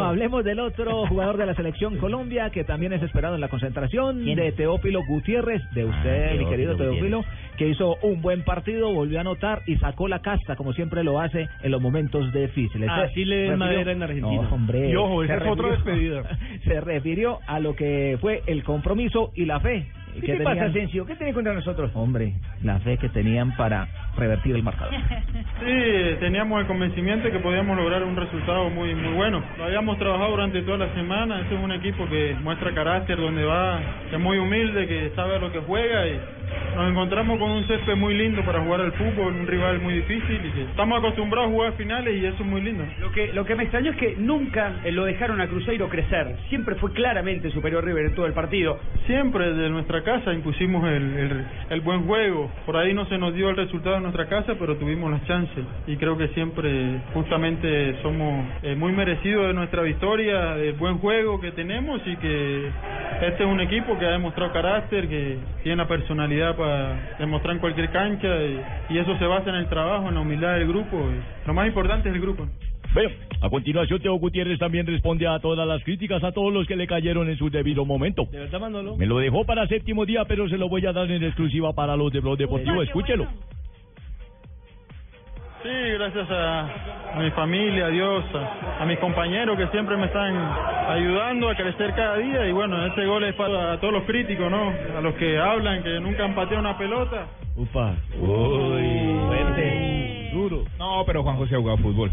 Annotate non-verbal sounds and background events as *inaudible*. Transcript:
Bueno, hablemos del otro jugador de la selección Colombia que también es esperado en la concentración, de Teófilo Gutiérrez, de usted, mi querido Teófilo, que hizo un buen partido, volvió a anotar y sacó la casta, como siempre lo hace en los momentos difíciles. Así le den refirió- madera en Argentina. No, hombre. Y ojo, esa se es otra refirió- despedida. *laughs* Se refirió a lo que fue el compromiso y la fe. ¿Qué te pasa, Asensio? ¿Qué tenés contra nosotros? Hombre, la fe que tenían para revertir el marcador. *laughs* Sí, teníamos el convencimiento de que podíamos lograr un resultado muy muy bueno. Lo habíamos trabajado durante toda la semana. Este es un equipo que muestra carácter donde va, que es muy humilde, que sabe a lo que juega y nos encontramos con un césped muy lindo para jugar al fútbol, un rival muy difícil y que estamos acostumbrados a jugar finales y eso es muy lindo. Lo que, lo que me extrañó es que nunca eh, lo dejaron a Cruzeiro crecer. Siempre fue claramente superior River en todo el partido. Siempre de nuestra casa impusimos el, el, el buen juego. Por ahí no se nos dio el resultado nuestra casa, pero tuvimos las chances. Y creo que siempre, justamente, somos eh, muy merecidos de nuestra victoria, del buen juego que tenemos y que este es un equipo que ha demostrado carácter, que tiene la personalidad para demostrar en cualquier cancha y, y eso se basa en el trabajo, en la humildad del grupo. Y lo más importante es el grupo. Bueno, a continuación Teo Gutiérrez también responde a todas las críticas a todos los que le cayeron en su debido momento. ¿De verdad, Manolo? Me lo dejó para séptimo día, pero se lo voy a dar en exclusiva para los de Blog Deportivo. Escúchelo. Sí, gracias a, a mi familia, a Dios, a, a mis compañeros que siempre me están ayudando a crecer cada día. Y bueno, ese gol es para todos los críticos, ¿no? A los que hablan, que nunca han pateado una pelota. Ufa. Uy. Fuerte. Duro. No, pero Juan José ha jugado fútbol.